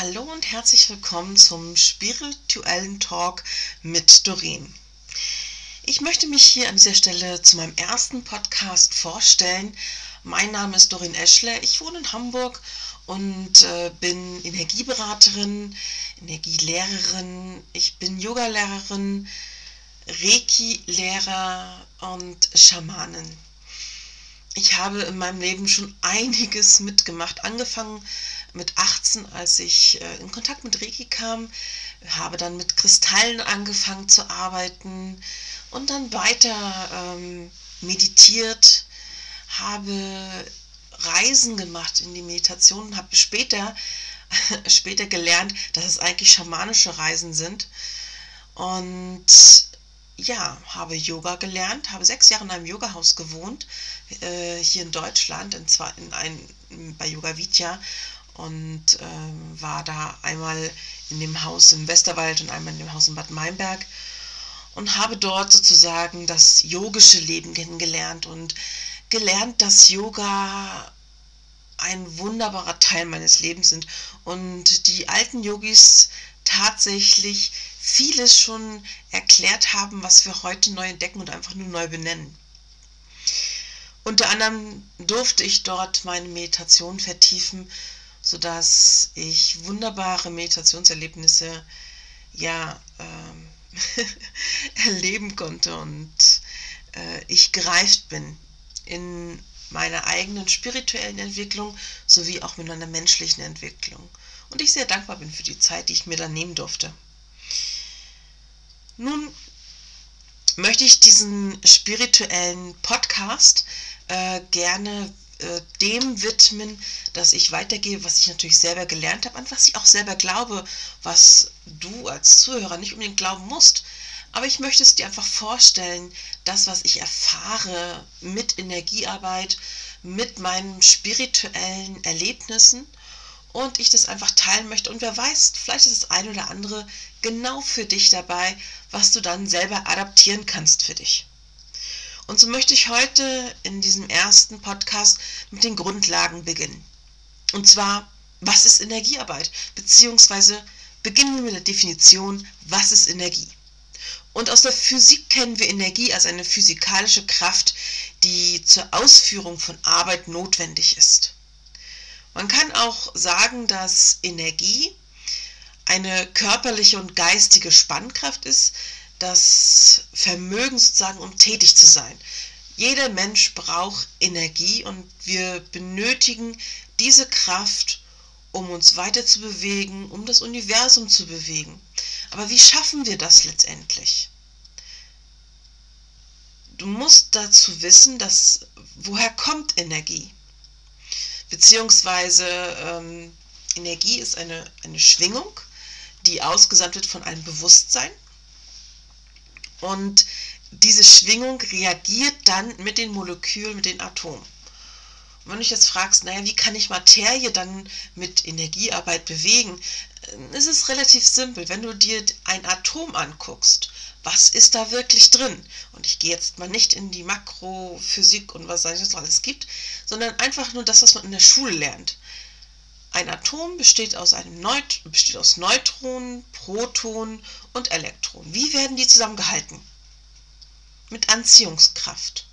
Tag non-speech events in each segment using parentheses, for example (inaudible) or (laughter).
Hallo und herzlich willkommen zum spirituellen Talk mit Doreen. Ich möchte mich hier an dieser Stelle zu meinem ersten Podcast vorstellen. Mein Name ist Doreen Eschler, ich wohne in Hamburg und äh, bin Energieberaterin, Energielehrerin, ich bin Yogalehrerin, Reiki-Lehrer und Schamanin. Ich habe in meinem Leben schon einiges mitgemacht, angefangen mit 18, als ich äh, in Kontakt mit Reiki kam, habe dann mit Kristallen angefangen zu arbeiten und dann weiter ähm, meditiert, habe Reisen gemacht in die Meditation, habe später, (laughs) später gelernt, dass es eigentlich schamanische Reisen sind. Und ja, habe Yoga gelernt, habe sechs Jahre in einem Yogahaus gewohnt, äh, hier in Deutschland, in, zwar in ein, bei Yoga Vidya und äh, war da einmal in dem Haus im Westerwald und einmal in dem Haus in Bad Meinberg und habe dort sozusagen das yogische Leben kennengelernt und gelernt, dass Yoga ein wunderbarer Teil meines Lebens sind und die alten Yogis tatsächlich vieles schon erklärt haben, was wir heute neu entdecken und einfach nur neu benennen. Unter anderem durfte ich dort meine Meditation vertiefen sodass ich wunderbare Meditationserlebnisse ja ähm, (laughs) erleben konnte und äh, ich gereift bin in meiner eigenen spirituellen Entwicklung sowie auch mit meiner menschlichen Entwicklung. Und ich sehr dankbar bin für die Zeit, die ich mir da nehmen durfte. Nun möchte ich diesen spirituellen Podcast äh, gerne äh, dem widmen, dass ich weitergebe, was ich natürlich selber gelernt habe, an was ich auch selber glaube, was du als Zuhörer nicht unbedingt glauben musst. Aber ich möchte es dir einfach vorstellen, das, was ich erfahre mit Energiearbeit, mit meinen spirituellen Erlebnissen und ich das einfach teilen möchte. Und wer weiß, vielleicht ist das eine oder andere genau für dich dabei, was du dann selber adaptieren kannst für dich. Und so möchte ich heute in diesem ersten Podcast mit den Grundlagen beginnen. Und zwar, was ist Energiearbeit? Beziehungsweise beginnen wir mit der Definition, was ist Energie? Und aus der Physik kennen wir Energie als eine physikalische Kraft, die zur Ausführung von Arbeit notwendig ist. Man kann auch sagen, dass Energie eine körperliche und geistige Spannkraft ist, das Vermögen sozusagen, um tätig zu sein. Jeder Mensch braucht Energie und wir benötigen diese Kraft, um uns weiter zu bewegen, um das Universum zu bewegen. Aber wie schaffen wir das letztendlich? Du musst dazu wissen, dass woher kommt Energie? Beziehungsweise ähm, Energie ist eine, eine Schwingung, die ausgesandt wird von einem Bewusstsein und diese Schwingung reagiert dann mit den Molekülen, mit den Atomen. Und wenn du dich jetzt fragst, naja, wie kann ich Materie dann mit Energiearbeit bewegen, ist es relativ simpel. Wenn du dir ein Atom anguckst, was ist da wirklich drin? Und ich gehe jetzt mal nicht in die Makrophysik und was es alles gibt, sondern einfach nur das, was man in der Schule lernt. Ein Atom besteht aus, einem Neut besteht aus Neutronen, Protonen und Elektronen. Wie werden die zusammengehalten? Mit Anziehungskraft.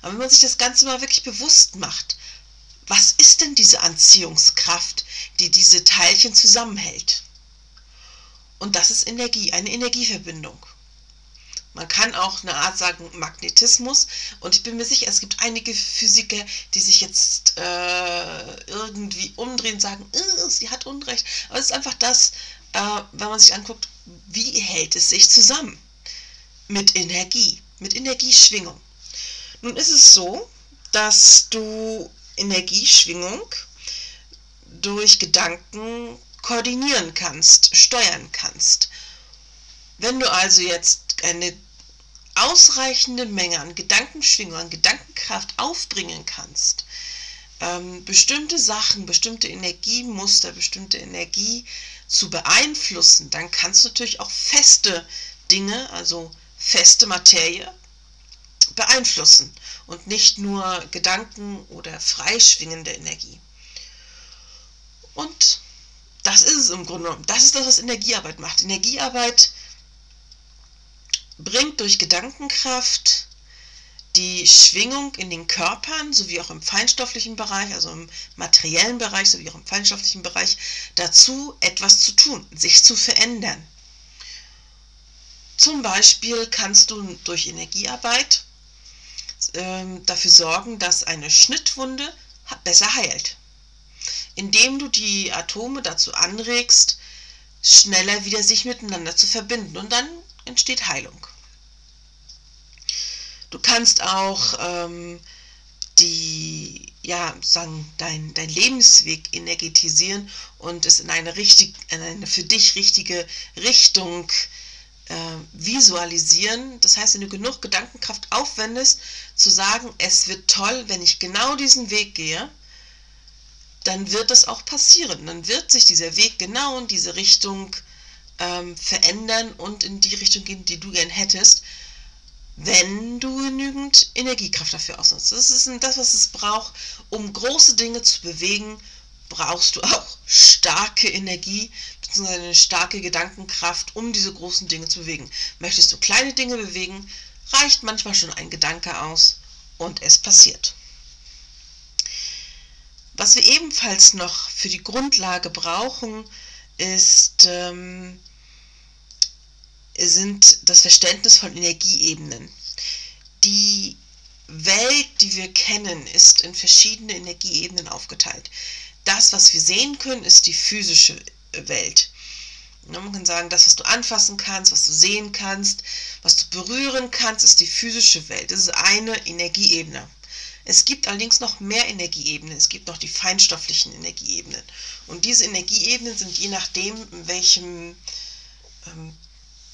Aber wenn man sich das Ganze mal wirklich bewusst macht, was ist denn diese Anziehungskraft, die diese Teilchen zusammenhält? Und das ist Energie, eine Energieverbindung. Man kann auch eine Art sagen Magnetismus. Und ich bin mir sicher, es gibt einige Physiker, die sich jetzt äh, irgendwie umdrehen und sagen, sie hat Unrecht. Aber es ist einfach das, äh, wenn man sich anguckt, wie hält es sich zusammen? Mit Energie, mit Energieschwingung. Nun ist es so, dass du Energieschwingung durch Gedanken koordinieren kannst, steuern kannst. Wenn du also jetzt eine ausreichende Menge an Gedankenschwingung, an Gedankenkraft aufbringen kannst, ähm, bestimmte Sachen, bestimmte Energiemuster, bestimmte Energie zu beeinflussen, dann kannst du natürlich auch feste Dinge, also feste Materie, beeinflussen und nicht nur Gedanken oder freischwingende Energie. Und das ist es im Grunde genommen. Das ist das, was Energiearbeit macht. Energiearbeit bringt durch Gedankenkraft die Schwingung in den Körpern sowie auch im feinstofflichen Bereich, also im materiellen Bereich sowie auch im feinstofflichen Bereich dazu, etwas zu tun, sich zu verändern. Zum Beispiel kannst du durch Energiearbeit äh, dafür sorgen, dass eine Schnittwunde besser heilt, indem du die Atome dazu anregst, schneller wieder sich miteinander zu verbinden und dann entsteht Heilung. Du kannst auch ähm, die, ja, sagen, dein, dein Lebensweg energetisieren und es in eine, richtig, in eine für dich richtige Richtung äh, visualisieren. Das heißt, wenn du genug Gedankenkraft aufwendest, zu sagen, es wird toll, wenn ich genau diesen Weg gehe, dann wird das auch passieren. Dann wird sich dieser Weg genau in diese Richtung ähm, verändern und in die Richtung gehen, die du gern hättest wenn du genügend Energiekraft dafür ausnutzt. Das ist das, was es braucht, um große Dinge zu bewegen, brauchst du auch starke Energie bzw. eine starke Gedankenkraft, um diese großen Dinge zu bewegen. Möchtest du kleine Dinge bewegen, reicht manchmal schon ein Gedanke aus und es passiert. Was wir ebenfalls noch für die Grundlage brauchen, ist ähm, sind das Verständnis von Energieebenen. Die Welt, die wir kennen, ist in verschiedene Energieebenen aufgeteilt. Das, was wir sehen können, ist die physische Welt. Man kann sagen, das, was du anfassen kannst, was du sehen kannst, was du berühren kannst, ist die physische Welt. Das ist eine Energieebene. Es gibt allerdings noch mehr Energieebenen. Es gibt noch die feinstofflichen Energieebenen. Und diese Energieebenen sind je nachdem, in welchem ähm,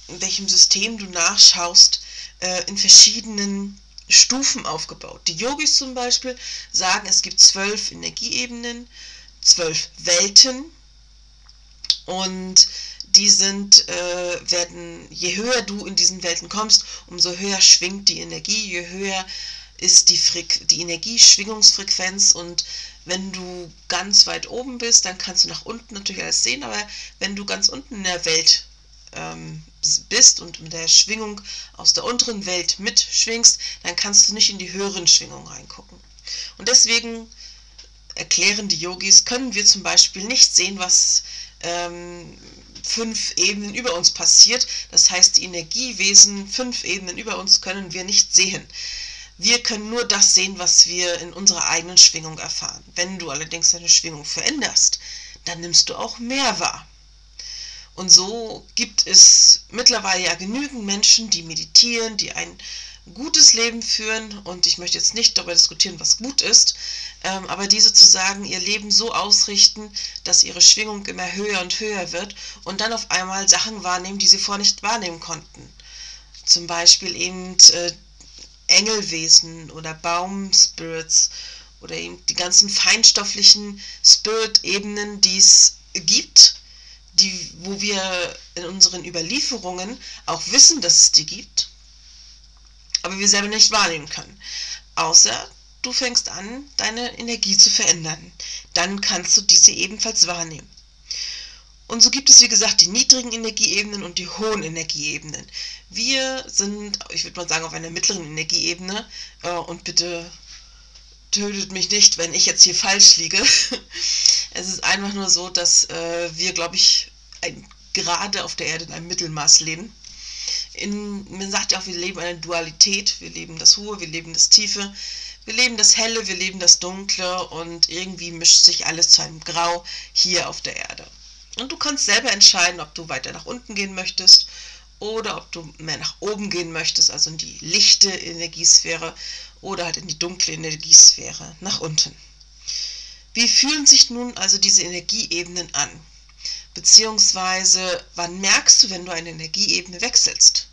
in welchem System du nachschaust, äh, in verschiedenen Stufen aufgebaut. Die Yogis zum Beispiel sagen, es gibt zwölf Energieebenen, zwölf Welten und die sind, äh, werden, je höher du in diesen Welten kommst, umso höher schwingt die Energie, je höher ist die, die Energieschwingungsfrequenz und wenn du ganz weit oben bist, dann kannst du nach unten natürlich alles sehen, aber wenn du ganz unten in der Welt ähm, bist und mit der Schwingung aus der unteren Welt mitschwingst, dann kannst du nicht in die höheren Schwingungen reingucken. Und deswegen erklären die Yogis, können wir zum Beispiel nicht sehen, was ähm, fünf Ebenen über uns passiert. Das heißt, die Energiewesen fünf Ebenen über uns können wir nicht sehen. Wir können nur das sehen, was wir in unserer eigenen Schwingung erfahren. Wenn du allerdings deine Schwingung veränderst, dann nimmst du auch mehr wahr. Und so gibt es mittlerweile ja genügend Menschen, die meditieren, die ein gutes Leben führen. Und ich möchte jetzt nicht darüber diskutieren, was gut ist, ähm, aber die sozusagen ihr Leben so ausrichten, dass ihre Schwingung immer höher und höher wird und dann auf einmal Sachen wahrnehmen, die sie vorher nicht wahrnehmen konnten. Zum Beispiel eben äh, Engelwesen oder Baumspirits oder eben die ganzen feinstofflichen Spirit-Ebenen, die es gibt die, wo wir in unseren Überlieferungen auch wissen, dass es die gibt, aber wir selber nicht wahrnehmen können. Außer du fängst an, deine Energie zu verändern. Dann kannst du diese ebenfalls wahrnehmen. Und so gibt es, wie gesagt, die niedrigen Energieebenen und die hohen Energieebenen. Wir sind, ich würde mal sagen, auf einer mittleren Energieebene. Äh, und bitte tötet mich nicht, wenn ich jetzt hier falsch liege. (laughs) Es ist einfach nur so, dass äh, wir, glaube ich, ein, gerade auf der Erde in einem Mittelmaß leben. In, man sagt ja auch, wir leben eine Dualität. Wir leben das Hohe, wir leben das Tiefe, wir leben das Helle, wir leben das Dunkle und irgendwie mischt sich alles zu einem Grau hier auf der Erde. Und du kannst selber entscheiden, ob du weiter nach unten gehen möchtest oder ob du mehr nach oben gehen möchtest, also in die lichte Energiesphäre oder halt in die dunkle Energiesphäre nach unten. Wie fühlen sich nun also diese Energieebenen an? Beziehungsweise, wann merkst du, wenn du eine Energieebene wechselst?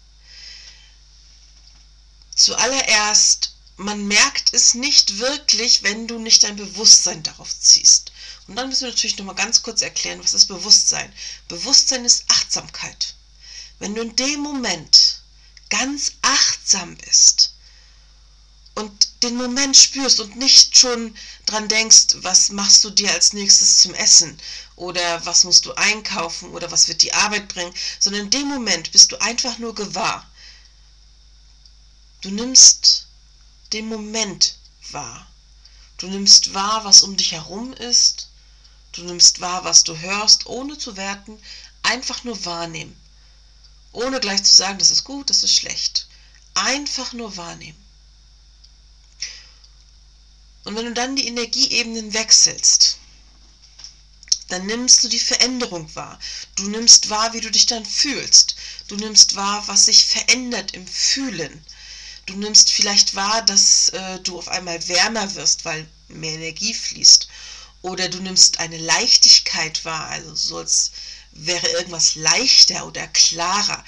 Zuallererst, man merkt es nicht wirklich, wenn du nicht dein Bewusstsein darauf ziehst. Und dann müssen wir natürlich nochmal ganz kurz erklären, was ist Bewusstsein? Bewusstsein ist Achtsamkeit. Wenn du in dem Moment ganz achtsam bist und den Moment spürst und nicht schon dran denkst, was machst du dir als nächstes zum Essen oder was musst du einkaufen oder was wird die Arbeit bringen, sondern in dem Moment bist du einfach nur gewahr. Du nimmst den Moment wahr. Du nimmst wahr, was um dich herum ist. Du nimmst wahr, was du hörst, ohne zu werten, einfach nur wahrnehmen. Ohne gleich zu sagen, das ist gut, das ist schlecht. Einfach nur wahrnehmen. Und wenn du dann die Energieebenen wechselst, dann nimmst du die Veränderung wahr. Du nimmst wahr, wie du dich dann fühlst. Du nimmst wahr, was sich verändert im Fühlen. Du nimmst vielleicht wahr, dass äh, du auf einmal wärmer wirst, weil mehr Energie fließt. Oder du nimmst eine Leichtigkeit wahr, also so als wäre irgendwas leichter oder klarer.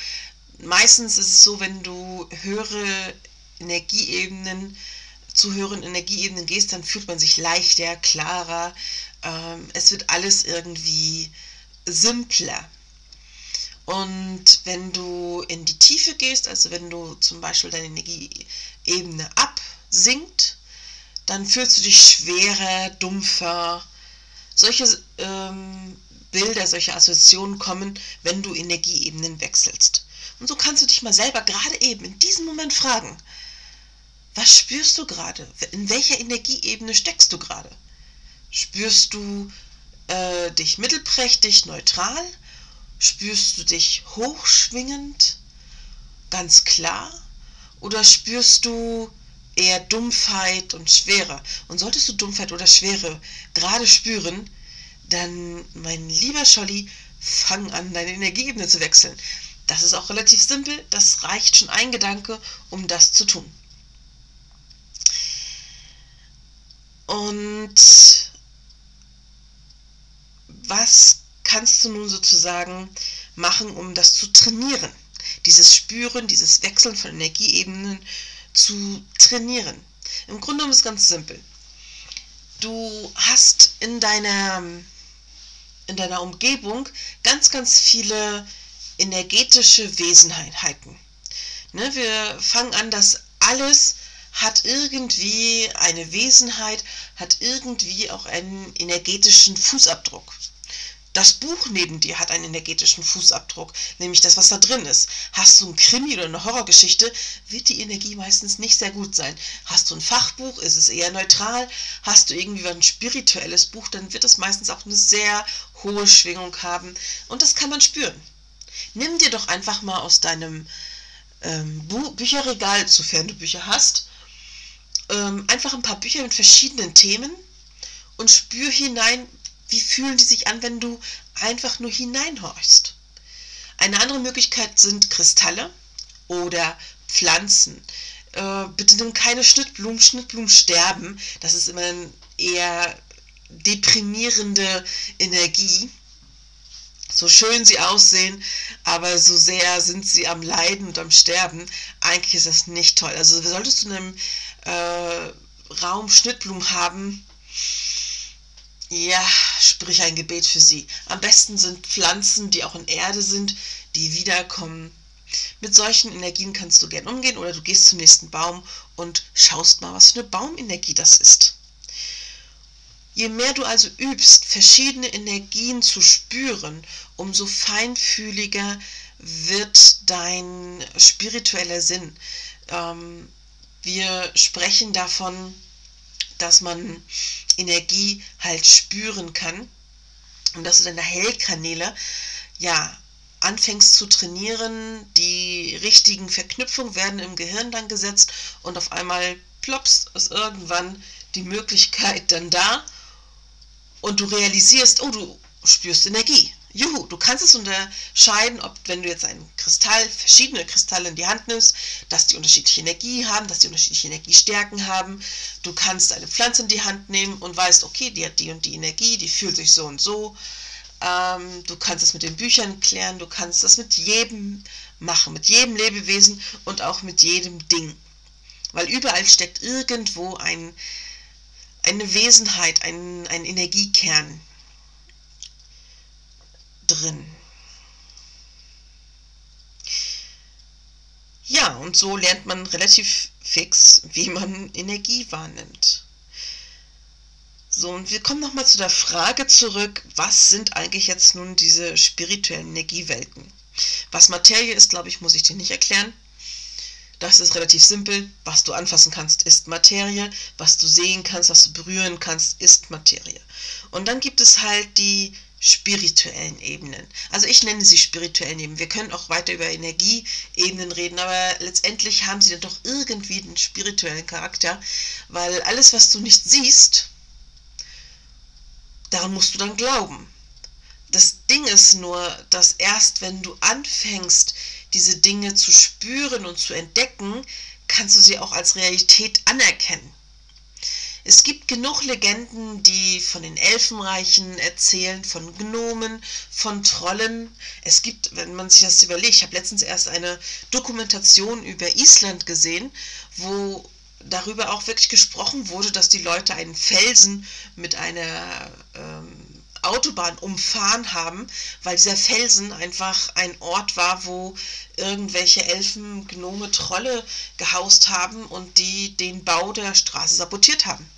Meistens ist es so, wenn du höhere Energieebenen zu höheren Energieebenen gehst, dann fühlt man sich leichter, klarer. Ähm, es wird alles irgendwie simpler. Und wenn du in die Tiefe gehst, also wenn du zum Beispiel deine Energieebene absinkt, dann fühlst du dich schwerer, dumpfer. Solche ähm, Bilder, solche Assoziationen kommen, wenn du Energieebenen wechselst. Und so kannst du dich mal selber gerade eben in diesem Moment fragen, was spürst du gerade? In welcher Energieebene steckst du gerade? Spürst du äh, dich mittelprächtig, neutral? Spürst du dich hochschwingend, ganz klar? Oder spürst du eher Dumpfheit und Schwere? Und solltest du Dumpfheit oder Schwere gerade spüren, dann, mein lieber Scholli, fang an, deine Energieebene zu wechseln. Das ist auch relativ simpel, das reicht schon ein Gedanke, um das zu tun. Und was kannst du nun sozusagen machen, um das zu trainieren? Dieses Spüren, dieses Wechseln von Energieebenen zu trainieren. Im Grunde genommen ist es ganz simpel. Du hast in deiner, in deiner Umgebung ganz, ganz viele energetische Wesenheiten. Ne, wir fangen an, dass alles hat irgendwie eine Wesenheit, hat irgendwie auch einen energetischen Fußabdruck. Das Buch neben dir hat einen energetischen Fußabdruck, nämlich das, was da drin ist. Hast du ein Krimi oder eine Horrorgeschichte, wird die Energie meistens nicht sehr gut sein. Hast du ein Fachbuch, ist es eher neutral. Hast du irgendwie ein spirituelles Buch, dann wird es meistens auch eine sehr hohe Schwingung haben. Und das kann man spüren. Nimm dir doch einfach mal aus deinem ähm, Bücherregal, sofern du Bücher hast, ähm, einfach ein paar Bücher mit verschiedenen Themen und spür hinein, wie fühlen die sich an, wenn du einfach nur hineinhorchst. Eine andere Möglichkeit sind Kristalle oder Pflanzen. Äh, bitte nimm keine Schnittblumen. Schnittblumen sterben. Das ist immer eine eher deprimierende Energie. So schön sie aussehen, aber so sehr sind sie am Leiden und am Sterben. Eigentlich ist das nicht toll. Also solltest du in einem äh, Raum Schnittblumen haben, ja, sprich ein Gebet für sie. Am besten sind Pflanzen, die auch in Erde sind, die wiederkommen. Mit solchen Energien kannst du gern umgehen oder du gehst zum nächsten Baum und schaust mal, was für eine Baumenergie das ist. Je mehr du also übst, verschiedene Energien zu spüren, umso feinfühliger wird dein spiritueller Sinn. Ähm, wir sprechen davon, dass man Energie halt spüren kann und dass du deine Hellkanäle ja anfängst zu trainieren, die richtigen Verknüpfungen werden im Gehirn dann gesetzt und auf einmal plops ist irgendwann die Möglichkeit dann da und du realisierst, oh, du spürst Energie. Juhu, du kannst es unterscheiden, ob wenn du jetzt einen Kristall, verschiedene Kristalle in die Hand nimmst, dass die unterschiedliche Energie haben, dass die unterschiedliche Energiestärken haben. Du kannst eine Pflanze in die Hand nehmen und weißt, okay, die hat die und die Energie, die fühlt sich so und so. Ähm, du kannst es mit den Büchern klären, du kannst das mit jedem machen, mit jedem Lebewesen und auch mit jedem Ding. Weil überall steckt irgendwo ein, eine Wesenheit, ein, ein Energiekern, drin. Ja, und so lernt man relativ fix, wie man Energie wahrnimmt. So, und wir kommen nochmal zu der Frage zurück, was sind eigentlich jetzt nun diese spirituellen Energiewelten? Was Materie ist, glaube ich, muss ich dir nicht erklären. Das ist relativ simpel. Was du anfassen kannst, ist Materie. Was du sehen kannst, was du berühren kannst, ist Materie. Und dann gibt es halt die spirituellen Ebenen. Also ich nenne sie spirituellen Ebenen. Wir können auch weiter über Energieebenen reden, aber letztendlich haben sie dann doch irgendwie einen spirituellen Charakter, weil alles, was du nicht siehst, daran musst du dann glauben. Das Ding ist nur, dass erst wenn du anfängst, diese Dinge zu spüren und zu entdecken, kannst du sie auch als Realität anerkennen. Es gibt genug Legenden, die von den Elfenreichen erzählen, von Gnomen, von Trollen. Es gibt, wenn man sich das überlegt, ich habe letztens erst eine Dokumentation über Island gesehen, wo darüber auch wirklich gesprochen wurde, dass die Leute einen Felsen mit einer ähm, Autobahn umfahren haben, weil dieser Felsen einfach ein Ort war, wo irgendwelche Elfen, Gnome, Trolle gehaust haben und die den Bau der Straße sabotiert haben.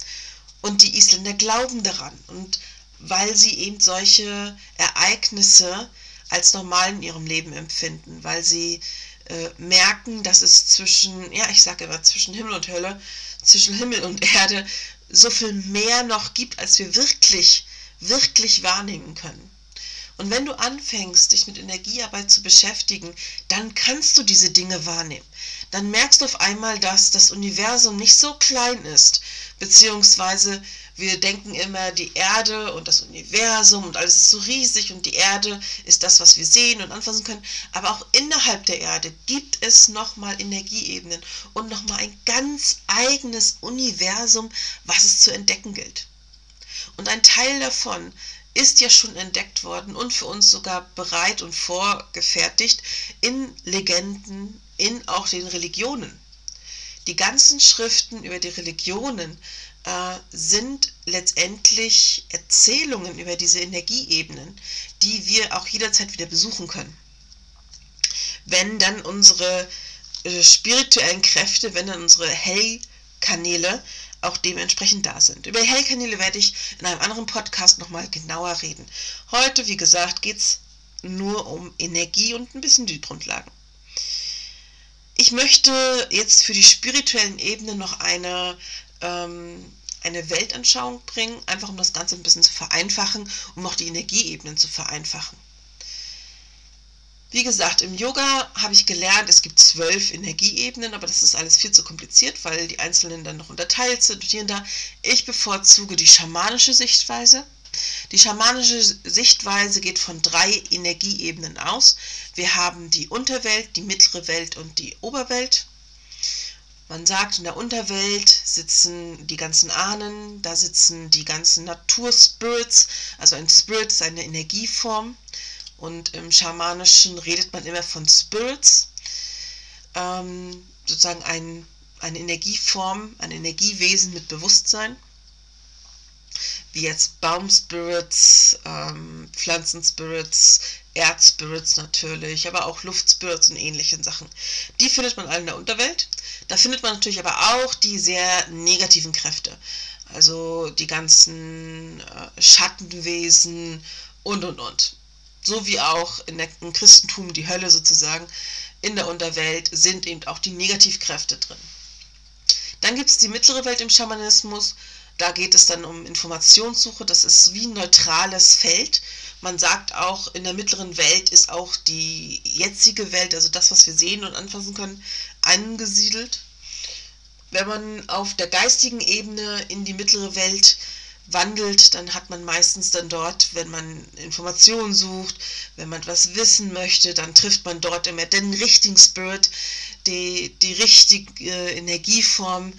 Und die Isländer glauben daran. Und weil sie eben solche Ereignisse als normal in ihrem Leben empfinden, weil sie äh, merken, dass es zwischen, ja, ich sage immer, zwischen Himmel und Hölle, zwischen Himmel und Erde so viel mehr noch gibt, als wir wirklich wirklich wahrnehmen können. Und wenn du anfängst, dich mit Energiearbeit zu beschäftigen, dann kannst du diese Dinge wahrnehmen. Dann merkst du auf einmal, dass das Universum nicht so klein ist, beziehungsweise wir denken immer, die Erde und das Universum und alles ist so riesig und die Erde ist das, was wir sehen und anfassen können. Aber auch innerhalb der Erde gibt es nochmal Energieebenen und nochmal ein ganz eigenes Universum, was es zu entdecken gilt. Und ein Teil davon ist ja schon entdeckt worden und für uns sogar bereit und vorgefertigt in Legenden, in auch den Religionen. Die ganzen Schriften über die Religionen äh, sind letztendlich Erzählungen über diese Energieebenen, die wir auch jederzeit wieder besuchen können. Wenn dann unsere äh, spirituellen Kräfte, wenn dann unsere Hellkanäle auch dementsprechend da sind. Über Hellkanäle werde ich in einem anderen Podcast nochmal genauer reden. Heute, wie gesagt, geht es nur um Energie und ein bisschen die Grundlagen. Ich möchte jetzt für die spirituellen Ebenen noch eine, ähm, eine Weltanschauung bringen, einfach um das Ganze ein bisschen zu vereinfachen, um auch die Energieebenen zu vereinfachen. Wie gesagt, im Yoga habe ich gelernt, es gibt zwölf Energieebenen, aber das ist alles viel zu kompliziert, weil die einzelnen dann noch unterteilt sind und hier und da. Ich bevorzuge die schamanische Sichtweise. Die schamanische Sichtweise geht von drei Energieebenen aus. Wir haben die Unterwelt, die mittlere Welt und die Oberwelt. Man sagt, in der Unterwelt sitzen die ganzen Ahnen, da sitzen die ganzen Naturspirits, also ein Spirit ist eine Energieform. Und im Schamanischen redet man immer von Spirits, ähm, sozusagen ein, eine Energieform, ein Energiewesen mit Bewusstsein, wie jetzt Baumspirits, ähm, Pflanzenspirits, Erdspirits natürlich, aber auch Luftspirits und ähnlichen Sachen. Die findet man alle in der Unterwelt. Da findet man natürlich aber auch die sehr negativen Kräfte. Also die ganzen äh, Schattenwesen und und und so wie auch in der, im Christentum die Hölle sozusagen, in der Unterwelt sind eben auch die Negativkräfte drin. Dann gibt es die mittlere Welt im Schamanismus. Da geht es dann um Informationssuche. Das ist wie ein neutrales Feld. Man sagt auch, in der mittleren Welt ist auch die jetzige Welt, also das, was wir sehen und anfassen können, angesiedelt. Wenn man auf der geistigen Ebene in die mittlere Welt wandelt, dann hat man meistens dann dort, wenn man Informationen sucht, wenn man etwas wissen möchte, dann trifft man dort immer den richtigen Spirit, die, die richtige Energieform.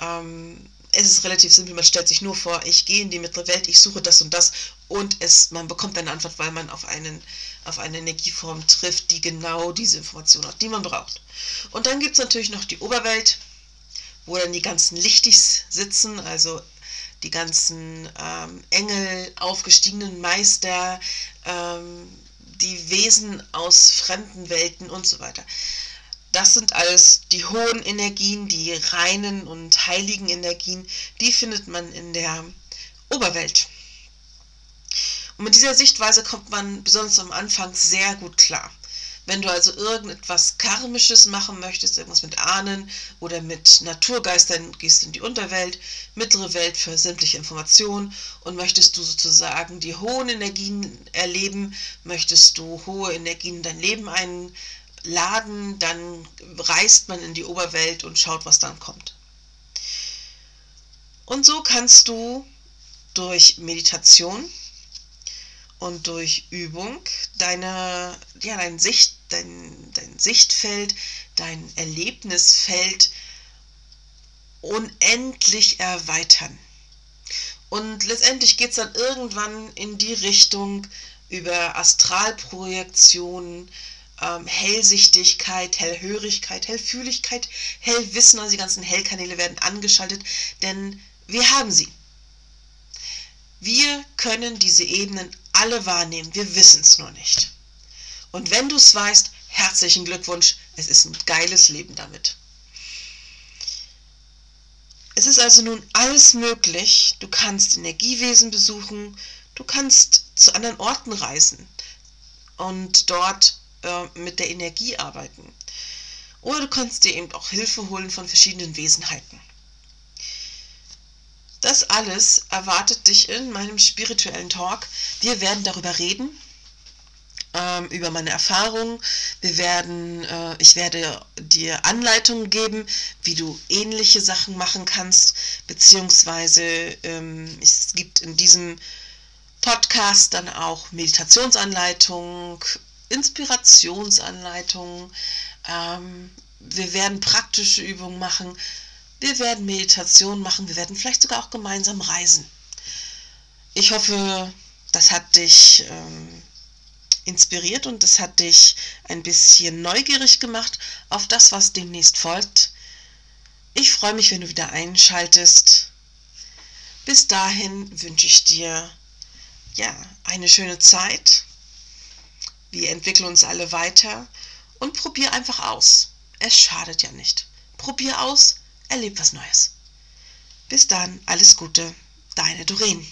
Ähm, es ist relativ simpel, man stellt sich nur vor, ich gehe in die mittlere Welt, ich suche das und das und es, man bekommt eine Antwort, weil man auf, einen, auf eine Energieform trifft, die genau diese Information hat, die man braucht. Und dann gibt es natürlich noch die Oberwelt, wo dann die ganzen Lichtis sitzen, also die ganzen ähm, Engel, aufgestiegenen Meister, ähm, die Wesen aus fremden Welten und so weiter. Das sind alles die hohen Energien, die reinen und heiligen Energien, die findet man in der Oberwelt. Und mit dieser Sichtweise kommt man besonders am Anfang sehr gut klar. Wenn du also irgendetwas Karmisches machen möchtest, irgendwas mit Ahnen oder mit Naturgeistern, gehst du in die Unterwelt, mittlere Welt für sämtliche Informationen und möchtest du sozusagen die hohen Energien erleben, möchtest du hohe Energien in dein Leben einladen, dann reist man in die Oberwelt und schaut, was dann kommt. Und so kannst du durch Meditation und durch Übung deine, ja, dein, Sicht, dein, dein Sichtfeld, dein Erlebnisfeld unendlich erweitern. Und letztendlich geht es dann irgendwann in die Richtung über Astralprojektionen, ähm, Hellsichtigkeit, Hellhörigkeit, Hellfühligkeit, Hellwissen, also die ganzen Hellkanäle werden angeschaltet, denn wir haben sie. Wir können diese Ebenen alle wahrnehmen, wir wissen es nur nicht. Und wenn du es weißt, herzlichen Glückwunsch, es ist ein geiles Leben damit. Es ist also nun alles möglich. Du kannst Energiewesen besuchen, du kannst zu anderen Orten reisen und dort äh, mit der Energie arbeiten. Oder du kannst dir eben auch Hilfe holen von verschiedenen Wesenheiten. Das alles erwartet dich in meinem spirituellen Talk. Wir werden darüber reden, ähm, über meine Erfahrungen. Wir werden, äh, ich werde dir Anleitungen geben, wie du ähnliche Sachen machen kannst, beziehungsweise ähm, es gibt in diesem Podcast dann auch Meditationsanleitungen, Inspirationsanleitungen. Ähm, wir werden praktische Übungen machen, wir werden Meditation machen, wir werden vielleicht sogar auch gemeinsam reisen. Ich hoffe, das hat dich ähm, inspiriert und es hat dich ein bisschen neugierig gemacht auf das, was demnächst folgt. Ich freue mich, wenn du wieder einschaltest. Bis dahin wünsche ich dir ja eine schöne Zeit. Wir entwickeln uns alle weiter und probier einfach aus. Es schadet ja nicht. Probier aus, erleb was Neues. Bis dann, alles Gute, deine Doreen.